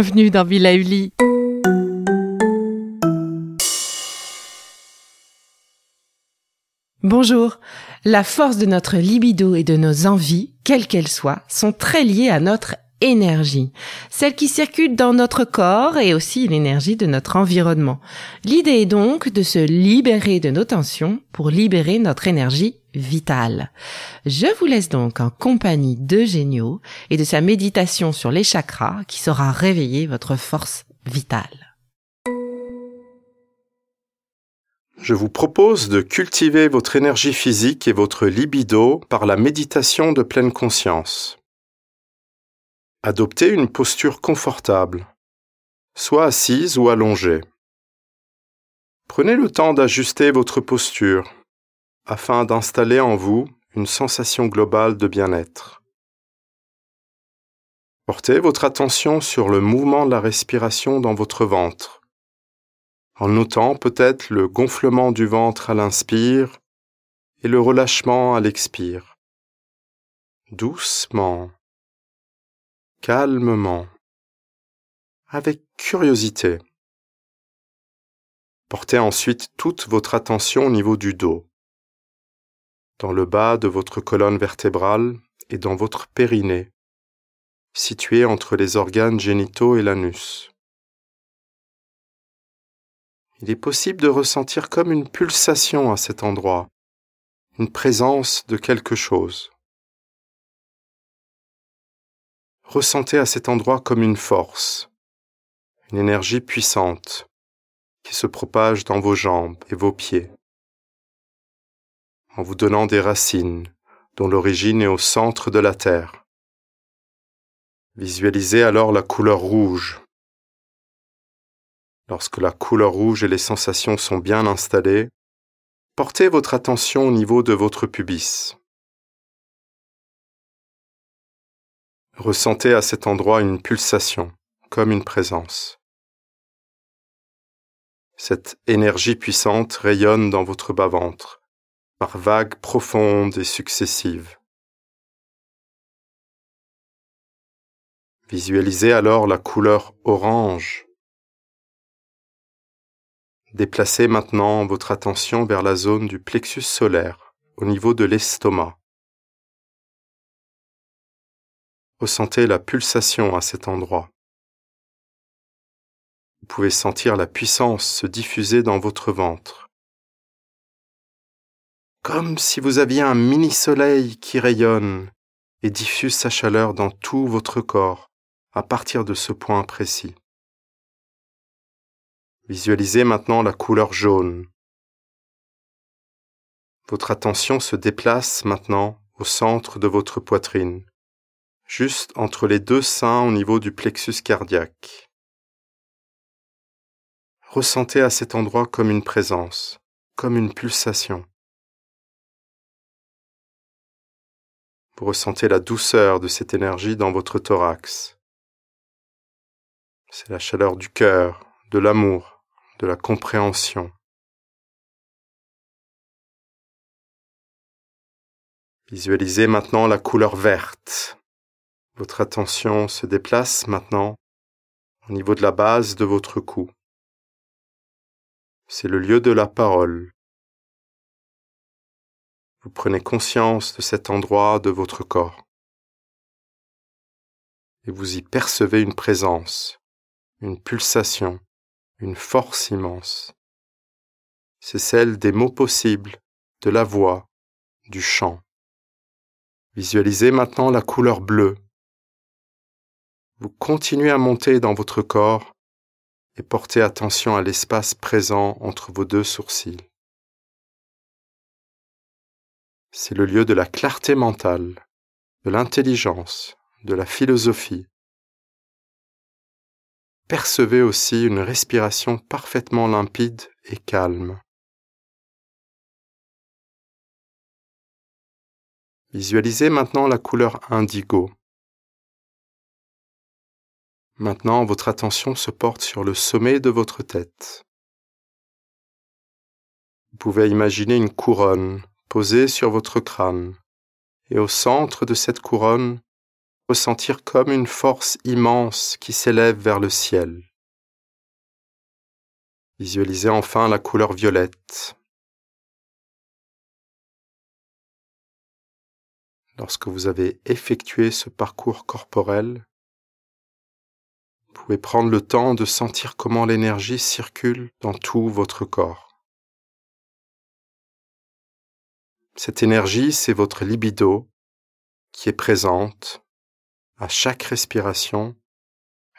bienvenue dans Villa Uli. Bonjour. La force de notre libido et de nos envies, quelles qu'elles soient, sont très liées à notre énergie, celle qui circule dans notre corps et aussi l'énergie de notre environnement. L'idée est donc de se libérer de nos tensions pour libérer notre énergie vitale. Je vous laisse donc en compagnie de Génio et de sa méditation sur les chakras qui saura réveiller votre force vitale. Je vous propose de cultiver votre énergie physique et votre libido par la méditation de pleine conscience. Adoptez une posture confortable, soit assise ou allongée. Prenez le temps d'ajuster votre posture afin d'installer en vous une sensation globale de bien-être. Portez votre attention sur le mouvement de la respiration dans votre ventre, en notant peut-être le gonflement du ventre à l'inspire et le relâchement à l'expire. Doucement, calmement, avec curiosité. Portez ensuite toute votre attention au niveau du dos dans le bas de votre colonne vertébrale et dans votre périnée, situé entre les organes génitaux et l'anus. Il est possible de ressentir comme une pulsation à cet endroit, une présence de quelque chose. Ressentez à cet endroit comme une force, une énergie puissante qui se propage dans vos jambes et vos pieds en vous donnant des racines dont l'origine est au centre de la Terre. Visualisez alors la couleur rouge. Lorsque la couleur rouge et les sensations sont bien installées, portez votre attention au niveau de votre pubis. Ressentez à cet endroit une pulsation, comme une présence. Cette énergie puissante rayonne dans votre bas-ventre par vagues profondes et successives. Visualisez alors la couleur orange. Déplacez maintenant votre attention vers la zone du plexus solaire, au niveau de l'estomac. Ressentez la pulsation à cet endroit. Vous pouvez sentir la puissance se diffuser dans votre ventre comme si vous aviez un mini-soleil qui rayonne et diffuse sa chaleur dans tout votre corps à partir de ce point précis. Visualisez maintenant la couleur jaune. Votre attention se déplace maintenant au centre de votre poitrine, juste entre les deux seins au niveau du plexus cardiaque. Ressentez à cet endroit comme une présence, comme une pulsation. Vous ressentez la douceur de cette énergie dans votre thorax. C'est la chaleur du cœur, de l'amour, de la compréhension. Visualisez maintenant la couleur verte. Votre attention se déplace maintenant au niveau de la base de votre cou. C'est le lieu de la parole, vous prenez conscience de cet endroit de votre corps. Et vous y percevez une présence, une pulsation, une force immense. C'est celle des mots possibles, de la voix, du chant. Visualisez maintenant la couleur bleue. Vous continuez à monter dans votre corps et portez attention à l'espace présent entre vos deux sourcils. C'est le lieu de la clarté mentale, de l'intelligence, de la philosophie. Percevez aussi une respiration parfaitement limpide et calme. Visualisez maintenant la couleur indigo. Maintenant, votre attention se porte sur le sommet de votre tête. Vous pouvez imaginer une couronne posée sur votre crâne, et au centre de cette couronne, ressentir comme une force immense qui s'élève vers le ciel. Visualisez enfin la couleur violette. Lorsque vous avez effectué ce parcours corporel, vous pouvez prendre le temps de sentir comment l'énergie circule dans tout votre corps. Cette énergie, c'est votre libido qui est présente à chaque respiration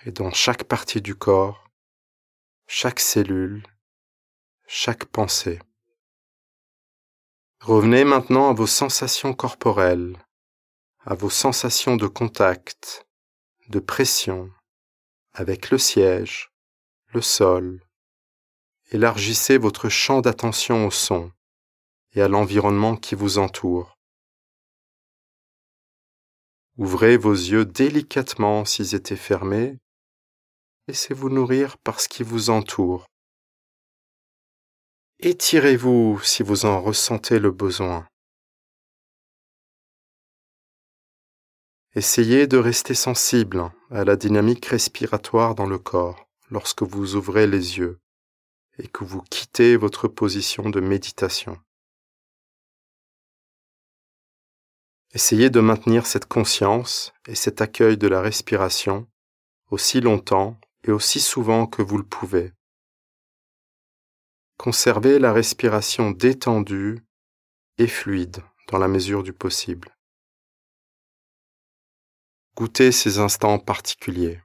et dans chaque partie du corps chaque cellule, chaque pensée. Revenez maintenant à vos sensations corporelles, à vos sensations de contact, de pression avec le siège, le sol. Élargissez votre champ d'attention au son et à l'environnement qui vous entoure. Ouvrez vos yeux délicatement s'ils étaient fermés Laissez-vous nourrir par ce qui vous entoure. Étirez-vous si vous en ressentez le besoin. Essayez de rester sensible à la dynamique respiratoire dans le corps lorsque vous ouvrez les yeux et que vous quittez votre position de méditation. Essayez de maintenir cette conscience et cet accueil de la respiration aussi longtemps et aussi souvent que vous le pouvez. Conservez la respiration détendue et fluide dans la mesure du possible. Goûtez ces instants particuliers.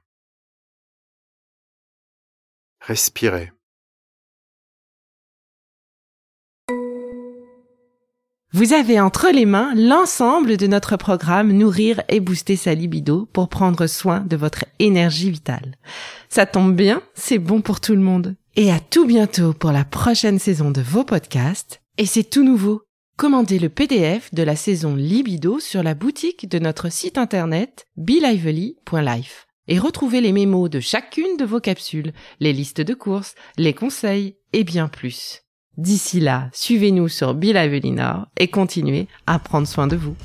Respirez. Vous avez entre les mains l'ensemble de notre programme Nourrir et booster sa libido pour prendre soin de votre énergie vitale. Ça tombe bien, c'est bon pour tout le monde. Et à tout bientôt pour la prochaine saison de vos podcasts. Et c'est tout nouveau. Commandez le PDF de la saison Libido sur la boutique de notre site internet belively.life et retrouvez les mémos de chacune de vos capsules, les listes de courses, les conseils et bien plus. D'ici là, suivez-nous sur Bill Avelina et continuez à prendre soin de vous.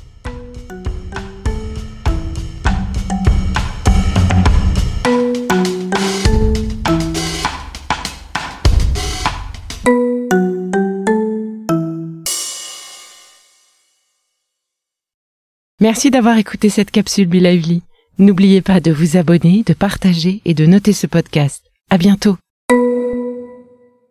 Merci d'avoir écouté cette capsule Be Lively. N'oubliez pas de vous abonner, de partager et de noter ce podcast. À bientôt.